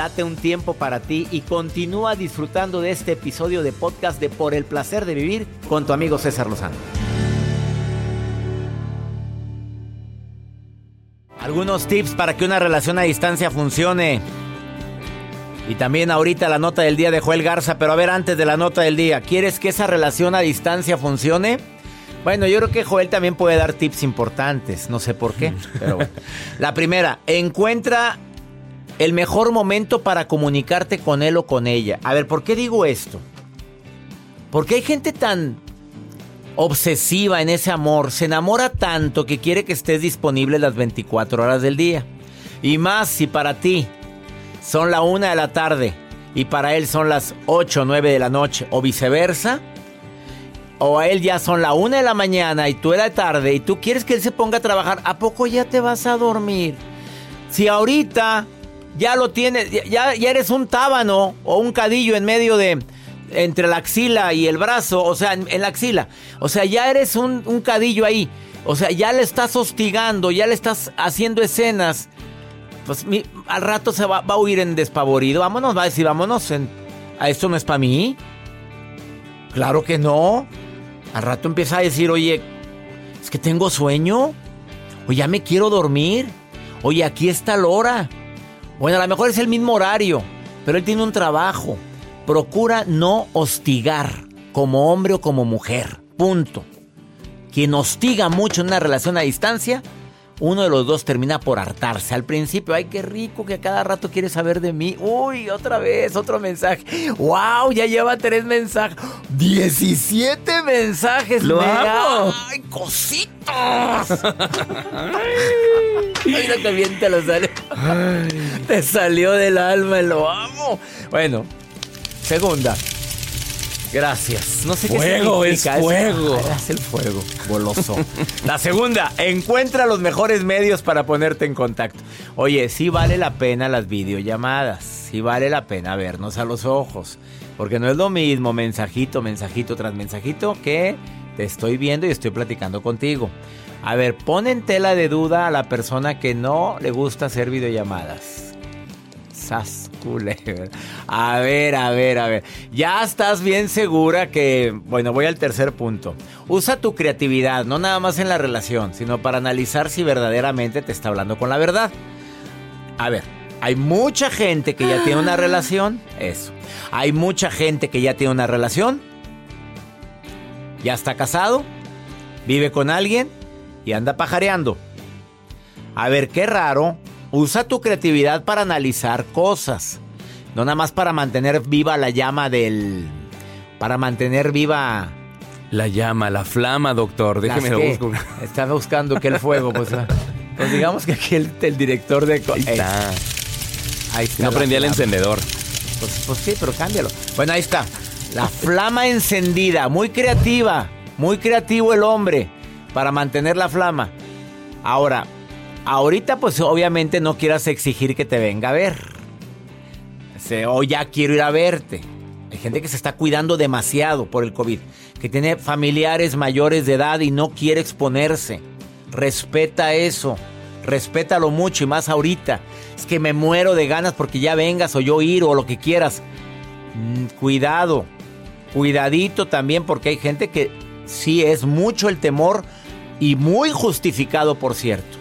Date un tiempo para ti y continúa disfrutando de este episodio de podcast de Por el placer de vivir con tu amigo César Lozano. Algunos tips para que una relación a distancia funcione. Y también ahorita la nota del día de Joel Garza, pero a ver antes de la nota del día, ¿quieres que esa relación a distancia funcione? Bueno, yo creo que Joel también puede dar tips importantes, no sé por qué, pero bueno. La primera, encuentra el mejor momento para comunicarte con él o con ella. A ver, ¿por qué digo esto? Porque hay gente tan obsesiva en ese amor, se enamora tanto que quiere que estés disponible las 24 horas del día. Y más si para ti son la una de la tarde y para él son las 8 o 9 de la noche o viceversa. O a él ya son la una de la mañana y tú de tarde y tú quieres que él se ponga a trabajar, ¿a poco ya te vas a dormir? Si ahorita ya lo tienes, ya, ya eres un tábano o un cadillo en medio de, entre la axila y el brazo, o sea, en, la axila. O sea, ya eres un, un cadillo ahí. O sea, ya le estás hostigando, ya le estás haciendo escenas. Pues al rato se va, va a huir en despavorido. Vámonos, va a decir, vámonos. en- ¿A esto no es para mí? Claro que no. Al rato empieza a decir, oye, es que tengo sueño. O ya me quiero dormir. Oye, aquí está la hora. Bueno, a lo mejor es el mismo horario, pero él tiene un trabajo. Procura no hostigar como hombre o como mujer. Punto. Quien hostiga mucho en una relación a distancia, uno de los dos termina por hartarse. Al principio, ay, qué rico que a cada rato quiere saber de mí. Uy, otra vez, otro mensaje. ¡Wow! Ya lleva tres mensajes. ¡17 mensajes! ¡Lo amo! ¡Ay, cositos! Mira que bien te lo sale. Te salió del alma, lo amo. Bueno, segunda. Gracias. No sé Fuego, qué es significa. fuego. Ah, es el fuego, goloso. La segunda, encuentra los mejores medios para ponerte en contacto. Oye, sí vale la pena las videollamadas. Sí vale la pena vernos a los ojos. Porque no es lo mismo mensajito, mensajito tras mensajito que te estoy viendo y estoy platicando contigo. A ver, pon en tela de duda a la persona que no le gusta hacer videollamadas. A ver, a ver, a ver. Ya estás bien segura que. Bueno, voy al tercer punto. Usa tu creatividad, no nada más en la relación, sino para analizar si verdaderamente te está hablando con la verdad. A ver, hay mucha gente que ya tiene una relación. Eso. Hay mucha gente que ya tiene una relación. Ya está casado. Vive con alguien. Y anda pajareando. A ver, qué raro. Usa tu creatividad para analizar cosas. No nada más para mantener viva la llama del... Para mantener viva... La llama, la flama, doctor. Déjeme lo busco. Está buscando que el fuego, pues... ah, pues digamos que aquí el, el director de... Ahí Eh, está. ahí está No prendía el encendedor. Pues, pues sí, pero cámbialo. Bueno, ahí está. La flama encendida, muy creativa, muy creativo el hombre para mantener la flama. Ahora, ahorita pues obviamente no quieras exigir que te venga a ver. O ya quiero ir a verte. Hay gente que se está cuidando demasiado por el COVID, que tiene familiares mayores de edad y no quiere exponerse. Respeta eso. Respétalo mucho y más ahorita. Es que me muero de ganas porque ya vengas o yo ir o lo que quieras. Mm, Cuidado. Cuidadito también porque hay gente que sí es mucho el temor y muy justificado, por cierto.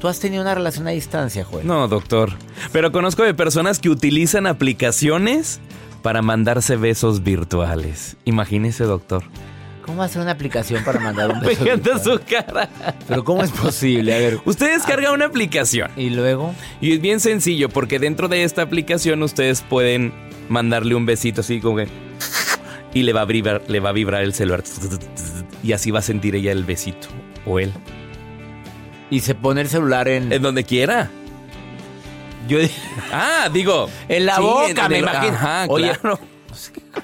¿Tú has tenido una relación a distancia, Joel? No, doctor. Pero conozco de personas que utilizan aplicaciones para mandarse besos virtuales. Imagínese, doctor. ¿Cómo hacer una aplicación para mandar un beso? Pegando su cara. Pero ¿cómo es posible? A ver. Usted descarga una aplicación. ¿Y luego? Y es bien sencillo porque dentro de esta aplicación ustedes pueden mandarle un besito así como que... Y le va a vibrar, le va a vibrar el celular. Y así va a sentir ella el besito. O él. Y se pone el celular en... En donde quiera. Yo... Ah, digo... En la sí, boca, me imagino. Ajá, Oye, claro.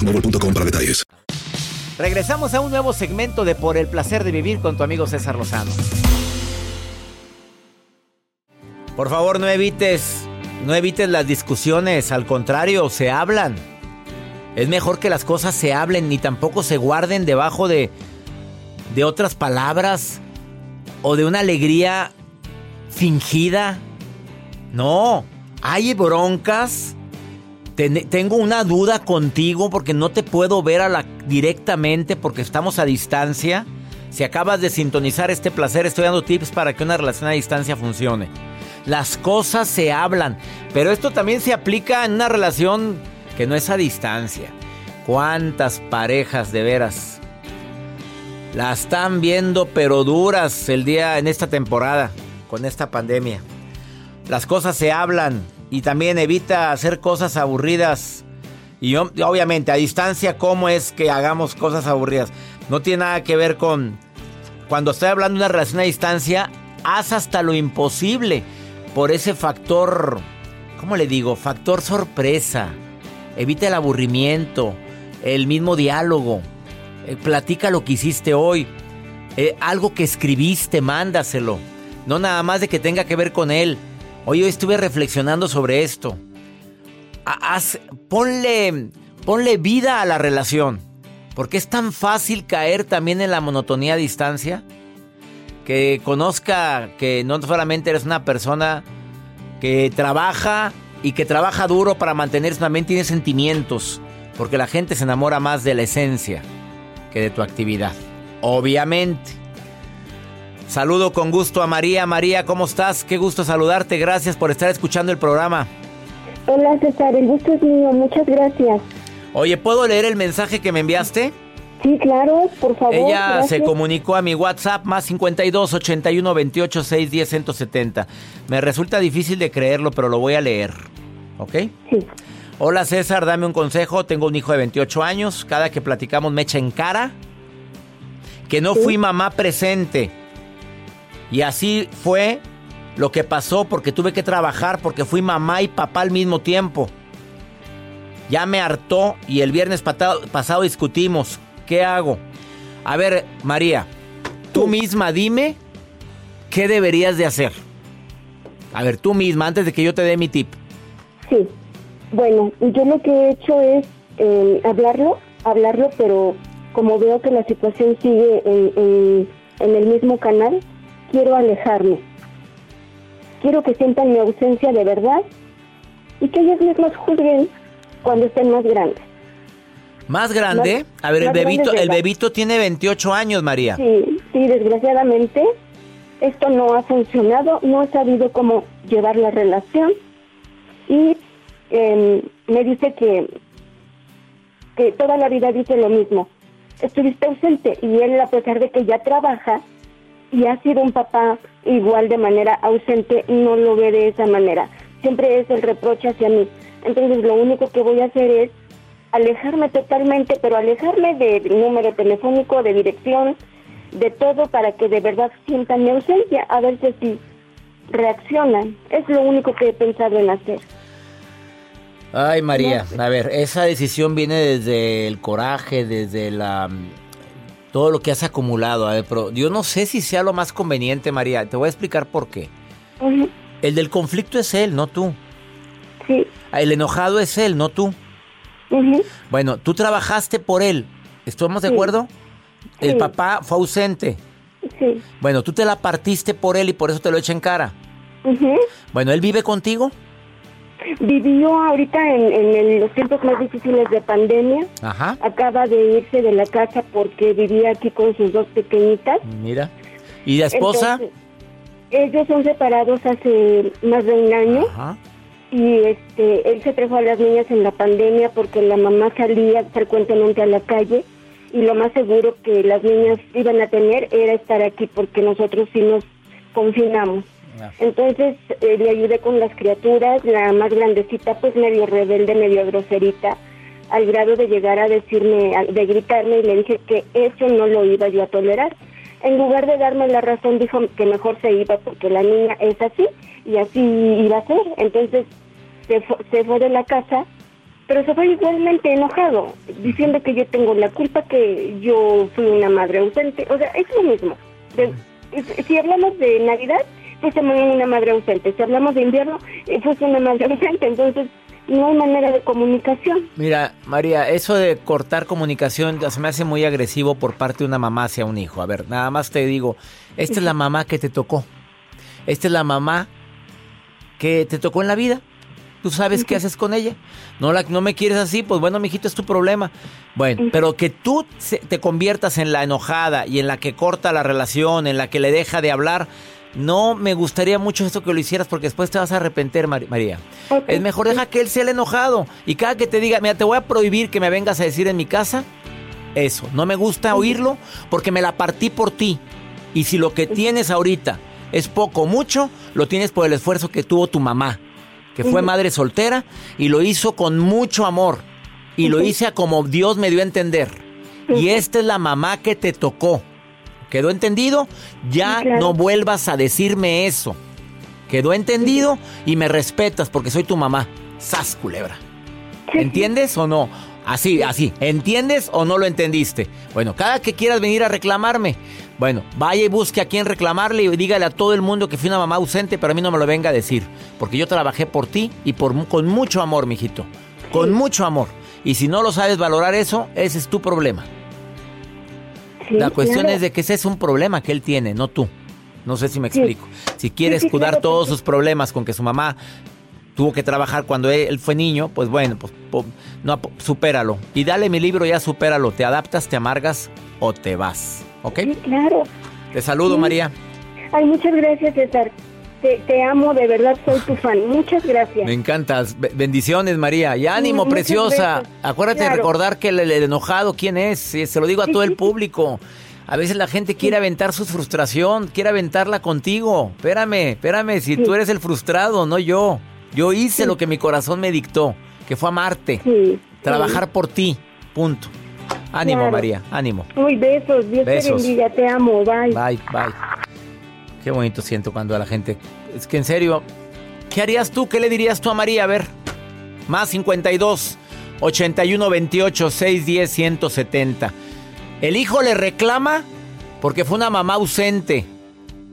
boostmobile.com para detalles. Regresamos a un nuevo segmento de Por el placer de vivir con tu amigo César Lozano. Por favor, no evites, no evites las discusiones, al contrario, se hablan. Es mejor que las cosas se hablen ni tampoco se guarden debajo de de otras palabras o de una alegría fingida. No, hay broncas. Ten- tengo una duda contigo porque no te puedo ver a la, directamente porque estamos a distancia. Si acabas de sintonizar este placer, estoy dando tips para que una relación a distancia funcione. Las cosas se hablan, pero esto también se aplica en una relación que no es a distancia. ¿Cuántas parejas de veras la están viendo pero duras el día en esta temporada con esta pandemia? Las cosas se hablan y también evita hacer cosas aburridas. Y ob- obviamente a distancia, ¿cómo es que hagamos cosas aburridas? No tiene nada que ver con... Cuando estoy hablando de una relación a distancia, haz hasta lo imposible por ese factor, ¿cómo le digo? Factor sorpresa. Evita el aburrimiento, el mismo diálogo. Eh, platica lo que hiciste hoy. Eh, algo que escribiste, mándaselo. No nada más de que tenga que ver con él. Hoy, estuve reflexionando sobre esto. Ha- haz- ponle, ponle vida a la relación. Porque es tan fácil caer también en la monotonía a distancia. Que conozca que no solamente eres una persona que trabaja y que trabaja duro para mantenerse, también tiene sentimientos. Porque la gente se enamora más de la esencia que de tu actividad. Obviamente. Saludo con gusto a María. María, ¿cómo estás? Qué gusto saludarte. Gracias por estar escuchando el programa. Hola César, el gusto es mío, muchas gracias. Oye, ¿puedo leer el mensaje que me enviaste? Sí, claro, por favor. Ella gracias. se comunicó a mi WhatsApp más 52 81 28 610 170. Me resulta difícil de creerlo, pero lo voy a leer. ¿Ok? Sí. Hola César, dame un consejo. Tengo un hijo de 28 años. Cada que platicamos me echa en cara que no fui mamá presente. Y así fue lo que pasó porque tuve que trabajar porque fui mamá y papá al mismo tiempo. Ya me hartó y el viernes pasado discutimos. ¿Qué hago? A ver, María, tú misma dime qué deberías de hacer. A ver, tú misma, antes de que yo te dé mi tip. Sí. Bueno, yo lo que he hecho es eh, hablarlo, hablarlo, pero como veo que la situación sigue en, en- en el mismo canal, quiero alejarme. Quiero que sientan mi ausencia de verdad y que ellas mismas juzguen cuando estén más grandes. ¿Más grande? Más- A ver, el bebito, el bebito tiene 28 años, María. Sí, sí, desgraciadamente esto no ha funcionado, no he sabido cómo llevar la relación y eh, me dice que, que toda la vida dice lo mismo. Estuviste ausente y él, a pesar de que ya trabaja y ha sido un papá igual de manera ausente, no lo ve de esa manera. siempre es el reproche hacia mí. Entonces lo único que voy a hacer es alejarme totalmente, pero alejarme del número telefónico, de dirección, de todo para que de verdad sientan mi ausencia, a ver si así reaccionan. Es lo único que he pensado en hacer. Ay, María, a ver, esa decisión viene desde el coraje, desde la todo lo que has acumulado. A ver, pero yo no sé si sea lo más conveniente, María. Te voy a explicar por qué. El del conflicto es él, no tú. Sí. El enojado es él, no tú. Bueno, tú trabajaste por él. ¿Estamos de acuerdo? El papá fue ausente. Sí. Bueno, tú te la partiste por él y por eso te lo echa en cara. Bueno, ¿él vive contigo? Vivió ahorita en, los tiempos más difíciles de pandemia. Ajá. Acaba de irse de la casa porque vivía aquí con sus dos pequeñitas. Mira. ¿Y la esposa? ellos son separados hace más de un año. Ajá. Y este, él se trajo a las niñas en la pandemia porque la mamá salía frecuentemente a la calle y lo más seguro que las niñas iban a tener era estar aquí porque nosotros sí nos confinamos. Entonces eh, le ayudé con las criaturas, la más grandecita pues medio rebelde, medio groserita, al grado de llegar a decirme, de gritarme y le dije que eso no lo iba yo a tolerar. En lugar de darme la razón dijo que mejor se iba porque la niña es así y así iba a ser. Entonces se se fue de la casa pero se fue igualmente enojado, diciendo que yo tengo la culpa, que yo fui una madre ausente. O sea, es lo mismo. si hablamos de Navidad, se una madre ausente. Si hablamos de invierno, eh, fue una madre ausente. Entonces, no hay manera de comunicación. Mira, María, eso de cortar comunicación se me hace muy agresivo por parte de una mamá hacia un hijo. A ver, nada más te digo, esta es la mamá que te tocó. Esta es la mamá que te tocó en la vida. Tú sabes qué haces con ella. No, la, no me quieres así, pues bueno, mijito, es tu problema. Bueno, pero que tú te conviertas en la enojada y en la que corta la relación, en la que le deja de hablar, no me gustaría mucho esto que lo hicieras porque después te vas a arrepentir, María. Es mejor deja que él sea el enojado. Y cada que te diga, mira, te voy a prohibir que me vengas a decir en mi casa eso. No me gusta oírlo porque me la partí por ti. Y si lo que tienes ahorita es poco o mucho, lo tienes por el esfuerzo que tuvo tu mamá que fue madre soltera y lo hizo con mucho amor y lo hice como Dios me dio a entender. Y esta es la mamá que te tocó. ¿Quedó entendido? Ya no vuelvas a decirme eso. ¿Quedó entendido? Y me respetas porque soy tu mamá. Sas, culebra. ¿Entiendes o no? Así, así. ¿Entiendes o no lo entendiste? Bueno, cada que quieras venir a reclamarme, bueno, vaya y busque a quien reclamarle y dígale a todo el mundo que fui una mamá ausente, pero a mí no me lo venga a decir. Porque yo trabajé por ti y por, con mucho amor, mijito. Con mucho amor. Y si no lo sabes valorar eso, ese es tu problema. La cuestión es de que ese es un problema que él tiene, no tú. No sé si me explico. Si quiere escudar todos sus problemas con que su mamá tuvo que trabajar cuando él fue niño, pues bueno, pues no, supéralo. Y dale mi libro, ya supéralo. Te adaptas, te amargas o te vas. ¿Ok? claro. Te saludo, María. Ay, muchas gracias, César. Te, amo, de verdad soy tu fan. Muchas gracias. Me encantas. Bendiciones, María. Y ánimo, preciosa. Acuérdate de recordar que el, enojado, ¿quién es? Se lo digo a todo el público. A veces la gente quiere aventar su frustración, quiere aventarla contigo. Espérame, espérame, si tú eres el frustrado, no yo. Yo hice lo que mi corazón me dictó, que fue amarte, trabajar por ti, punto. Ánimo, María, ánimo. Uy, besos, Dios te bendiga, te amo, bye. Bye, bye. Qué bonito siento cuando a la gente... Es que en serio, ¿qué harías tú? ¿Qué le dirías tú a María? A ver, más 52 81 28 610 170. El hijo le reclama porque fue una mamá ausente,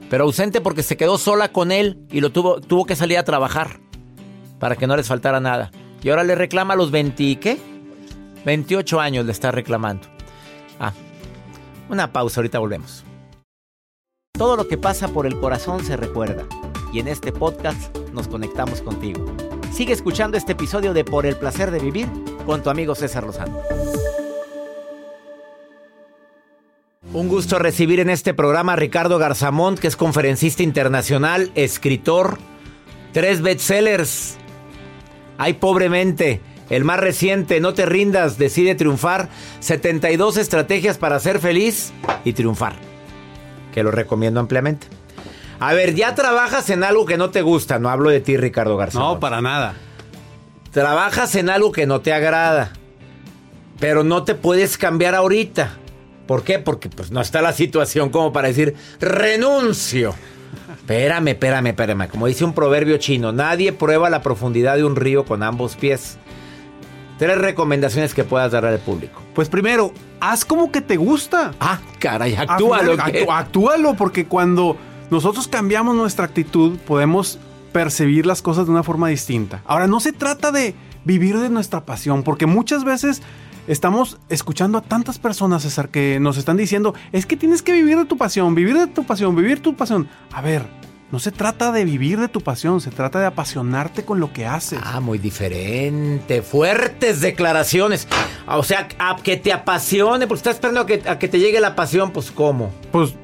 pero ausente porque se quedó sola con él y lo tuvo, tuvo que salir a trabajar para que no les faltara nada. Y ahora le reclama a los 20, ¿qué? 28 años le está reclamando. Ah, una pausa, ahorita volvemos. Todo lo que pasa por el corazón se recuerda. Y en este podcast nos conectamos contigo. Sigue escuchando este episodio de Por el placer de vivir con tu amigo César Lozano. Un gusto recibir en este programa a Ricardo Garzamont, que es conferencista internacional, escritor, tres bestsellers Ay, pobremente. El más reciente, No te rindas, decide triunfar. 72 estrategias para ser feliz y triunfar. Que lo recomiendo ampliamente. A ver, ya trabajas en algo que no te gusta. No hablo de ti, Ricardo García. No, para nada. Trabajas en algo que no te agrada. Pero no te puedes cambiar ahorita. ¿Por qué? Porque pues no está la situación como para decir renuncio. Espérame, espérame, espérame. Como dice un proverbio chino, nadie prueba la profundidad de un río con ambos pies. Tres recomendaciones que puedas dar al público. Pues primero, haz como que te gusta. Ah, caray, actúalo. Actúalo, actúalo, porque cuando nosotros cambiamos nuestra actitud, podemos percibir las cosas de una forma distinta. Ahora, no se trata de vivir de nuestra pasión, porque muchas veces estamos escuchando a tantas personas, César, que nos están diciendo, es que tienes que vivir de tu pasión, vivir de tu pasión, vivir tu pasión. A ver, no se trata de vivir de tu pasión, se trata de apasionarte con lo que haces. Ah, muy diferente. Fuertes declaraciones. O sea, a que te apasione, porque estás esperando a que, a que te llegue la pasión, pues ¿cómo? Pues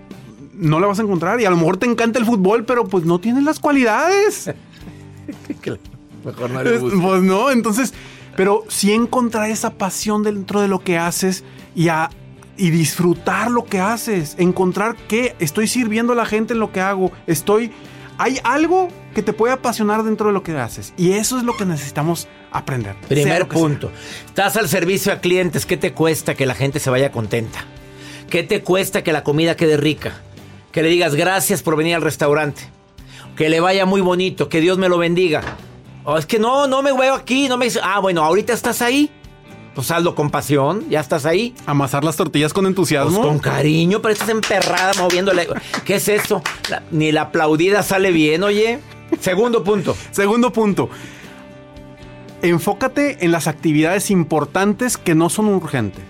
no la vas a encontrar y a lo mejor te encanta el fútbol, pero pues no tienes las cualidades. Mejor no Es- Pues no, entonces, pero sí encontrar esa pasión dentro de lo que haces y, a, y disfrutar lo que haces. Encontrar que estoy sirviendo a la gente en lo que hago. Estoy. Hay algo que te puede apasionar dentro de lo que haces. Y eso es lo que necesitamos aprender. Primer sea. punto. Estás al servicio a clientes. ¿Qué te cuesta que la gente se vaya contenta? ¿Qué te cuesta que la comida quede rica? Que le digas gracias por venir al restaurante. Que le vaya muy bonito. Que Dios me lo bendiga. Oh, es que no, no me veo aquí. No me ah, bueno, ahorita estás ahí. Pues hazlo con pasión. Ya estás ahí. Amasar las tortillas con entusiasmo. Pues con cariño, pero estás emperrada moviéndole. ¿Qué es esto? La- ni la aplaudida sale bien, oye. Segundo punto. Segundo punto. Enfócate en las actividades importantes que no son urgentes.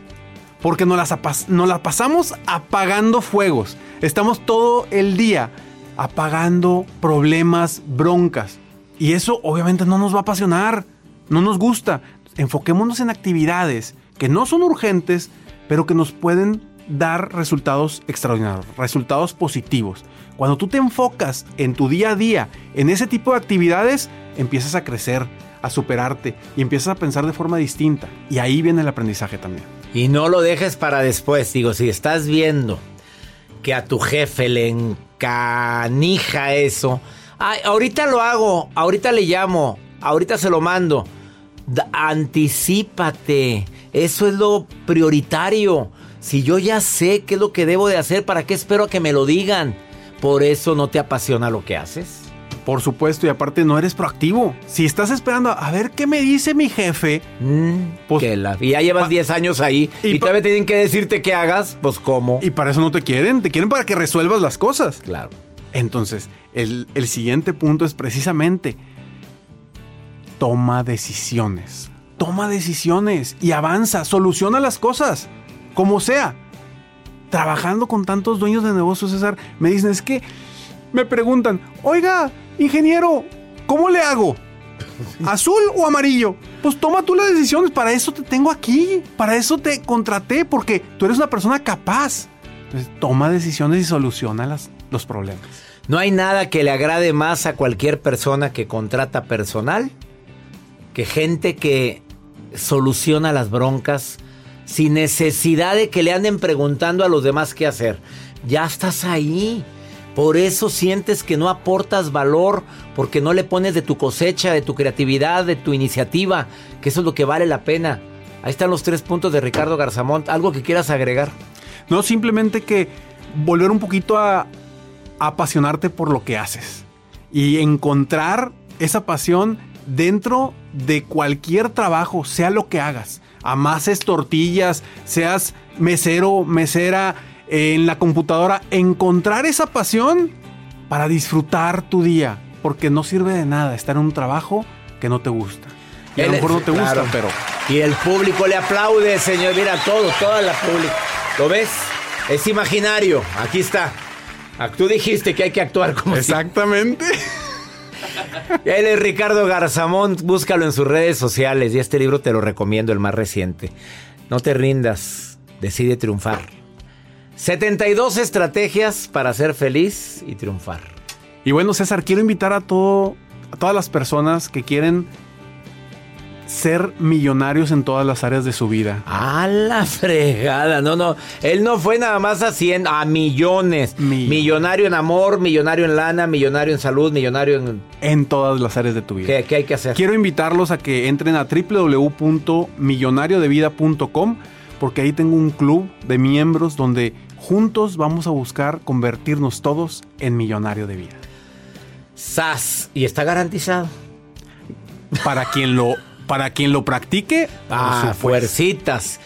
Porque nos las, nos las pasamos apagando fuegos. Estamos todo el día apagando problemas, broncas. Y eso obviamente no nos va a apasionar. No nos gusta. Enfoquémonos en actividades que no son urgentes, pero que nos pueden dar resultados extraordinarios, resultados positivos. Cuando tú te enfocas en tu día a día, en ese tipo de actividades, empiezas a crecer, a superarte y empiezas a pensar de forma distinta. Y ahí viene el aprendizaje también. Y no lo dejes para después. Digo, si estás viendo que a tu jefe le encanija eso. "Ay, ahorita lo hago, ahorita le llamo, ahorita se lo mando. Anticípate. Eso es lo prioritario. Si yo ya sé qué es lo que debo de hacer, ¿para qué espero a que me lo digan? Por eso no te apasiona lo que haces. Por supuesto, y aparte no eres proactivo. Si estás esperando a ver qué me dice mi jefe, pues- Que la- y ya llevas pa- 10 años ahí y, y todavía tienen que decirte qué hagas, pues cómo. y para eso no te quieren, te quieren para que resuelvas las cosas. claro. Entonces, el, el siguiente punto es precisamente toma decisiones. Toma decisiones y avanza, soluciona las cosas, como sea. Trabajando con tantos dueños de negocios, César, me dicen, es que me preguntan, oiga, ingeniero, ¿cómo le hago? ¿Azul o amarillo? Pues toma tú las decisiones, para eso te tengo aquí, para eso te contraté, porque tú eres una persona capaz. Entonces, toma decisiones y soluciona las- los problemas. No hay nada que le agrade más a cualquier persona que contrata personal que gente que soluciona las broncas sin necesidad de que le anden preguntando a los demás qué hacer. Ya estás ahí. Por eso sientes que no aportas valor, porque no le pones de tu cosecha, de tu creatividad, de tu iniciativa, que eso es lo que vale la pena. Ahí están los tres puntos de Ricardo Garzamont. ¿Algo que quieras agregar? No simplemente que volver un poquito a, a apasionarte por lo que haces y encontrar esa pasión dentro de cualquier trabajo, sea lo que hagas. Amases tortillas, seas mesero, mesera en la computadora, encontrar esa pasión para disfrutar tu día, porque no sirve de nada estar en un trabajo que no te gusta. Y a lo mejor no te claro. gusta, pero Y el público le aplaude, señor. Mira, todo, toda la pública. ¿Lo ves? Es imaginario. Aquí está. Tú dijiste que hay que actuar como si- exactamente. Él es Ricardo Garzamont. Búscalo en sus redes sociales. Y este libro te lo recomiendo, el más reciente. No te rindas. Decide triunfar. 72 estrategias para ser feliz y triunfar. Y bueno, César, quiero invitar a todo, a todas las personas que quieren ser millonarios en todas las áreas de su vida. A la fregada, no, no. Él no fue nada más haciendo a millones. millonario en amor, millonario en lana, millonario en salud, millonario en... En todas las áreas de tu vida. ¿Qué, qué hay que hacer? Quiero invitarlos a que entren a www.millonariodevida.com porque ahí tengo un club de miembros donde juntos vamos a buscar convertirnos todos en millonario de vida. SAS. Y está garantizado. Para quien lo, para quien lo practique, ah, fuercitas.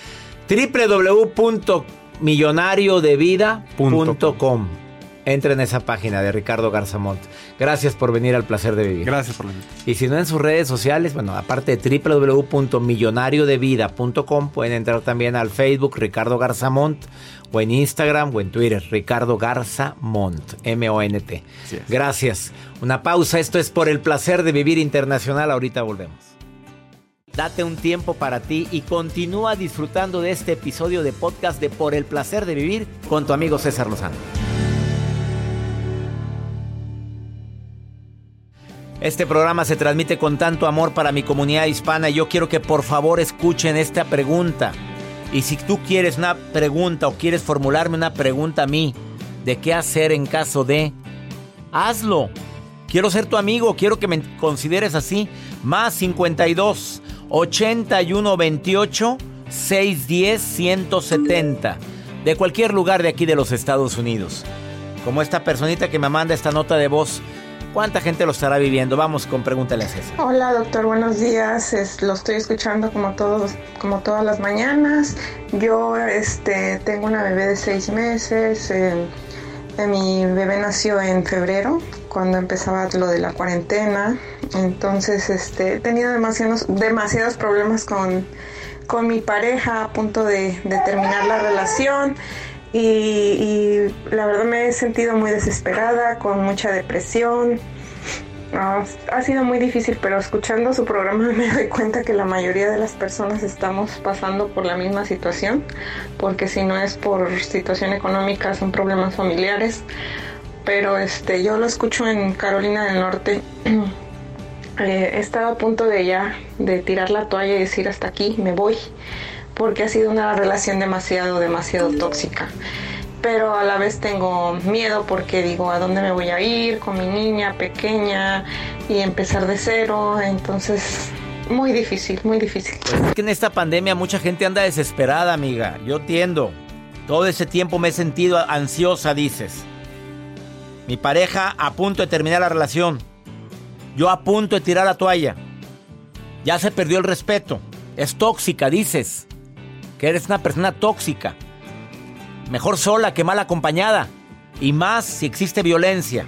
www.millonariodevida.com Entre en esa página de Ricardo Garzamont. Gracias por venir al placer de vivir. Gracias por venir. Y si no en sus redes sociales, bueno, aparte de www.millonariodevida.com, pueden entrar también al Facebook Ricardo Garzamont o en Instagram o en Twitter, Ricardo Garza Mont, M-O-N-T. Gracias. Una pausa, esto es por el placer de vivir internacional, ahorita volvemos. Date un tiempo para ti y continúa disfrutando de este episodio de podcast de Por el placer de vivir con tu amigo César Lozano. Este programa se transmite con tanto amor para mi comunidad hispana y yo quiero que por favor escuchen esta pregunta. Y si tú quieres una pregunta o quieres formularme una pregunta a mí de qué hacer en caso de, hazlo. Quiero ser tu amigo, quiero que me consideres así. Más 52 81 28 610 170. De cualquier lugar de aquí de los Estados Unidos. Como esta personita que me manda esta nota de voz ¿Cuánta gente lo estará viviendo? Vamos con pregúntale a César. Hola doctor, buenos días. lo estoy escuchando como todos, como todas las mañanas. Yo este, tengo una bebé de seis meses. Eh, mi bebé nació en febrero, cuando empezaba lo de la cuarentena. Entonces este, he tenido demasiados, demasiados problemas con, con mi pareja a punto de, de terminar la relación. Y, la verdad me he sentido muy desesperada, con mucha depresión. Ha sido muy difícil, pero escuchando su programa me doy cuenta que la mayoría de las personas estamos pasando por la misma situación, porque si no es por situación económica son problemas familiares. Pero este, yo lo escucho en Carolina del Norte. Eh, he estado a punto de ya de tirar la toalla y decir hasta aquí, me voy porque ha sido una relación demasiado, demasiado tóxica. Pero a la vez tengo miedo porque digo, ¿a dónde me voy a ir con mi niña pequeña y empezar de cero? Entonces, muy difícil, muy difícil. Pues es que en esta pandemia mucha gente anda desesperada, amiga. Yo entiendo. Todo ese tiempo me he sentido ansiosa, dices. Mi pareja a punto de terminar la relación. Yo a punto de tirar la toalla. Ya se perdió el respeto. Es tóxica, dices que eres una persona tóxica. Mejor sola que mal acompañada. Y más si existe violencia.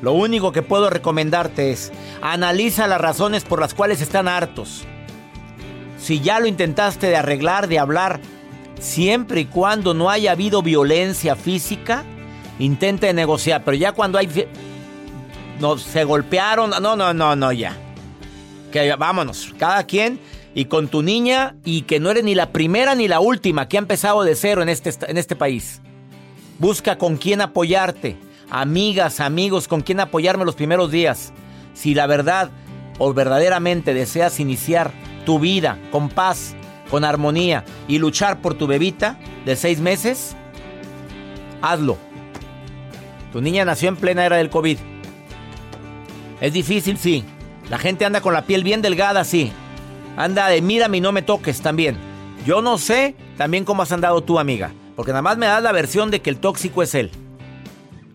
Lo único que puedo recomendarte es analiza las razones por las cuales están hartos. Si ya lo intentaste de arreglar, de hablar, siempre y cuando no haya habido violencia física, intente negociar. Pero ya cuando hay... Se golpearon, no, no, no, no, ya. Que vámonos, cada quien y con tu niña y que no eres ni la primera ni la última que ha empezado de cero en este, en este país. Busca con quién apoyarte, amigas, amigos, con quién apoyarme los primeros días. Si la verdad o verdaderamente deseas iniciar tu vida con paz, con armonía y luchar por tu bebita de seis meses, hazlo. Tu niña nació en plena era del COVID. Es difícil, sí. La gente anda con la piel bien delgada, sí. Anda de mírame y no me toques también. Yo no sé también cómo has andado tú, amiga, porque nada más me das la versión de que el tóxico es él.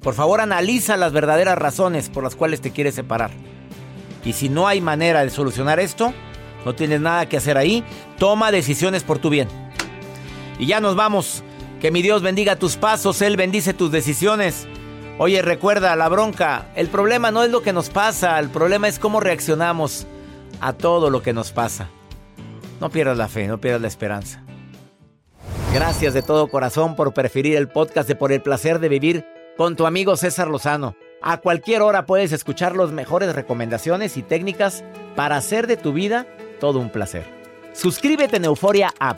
Por favor, analiza las verdaderas razones por las cuales te quieres separar. Y si no hay manera de solucionar esto, no tienes nada que hacer ahí, toma decisiones por tu bien. Y ya nos vamos. Que mi Dios bendiga tus pasos, Él bendice tus decisiones. Oye, recuerda, la bronca, el problema no es lo que nos pasa, el problema es cómo reaccionamos a todo lo que nos pasa. No pierdas la fe, no pierdas la esperanza. Gracias de todo corazón por preferir el podcast de Por el placer de vivir con tu amigo César Lozano. A cualquier hora puedes escuchar las mejores recomendaciones y técnicas para hacer de tu vida todo un placer. Suscríbete en Euforia App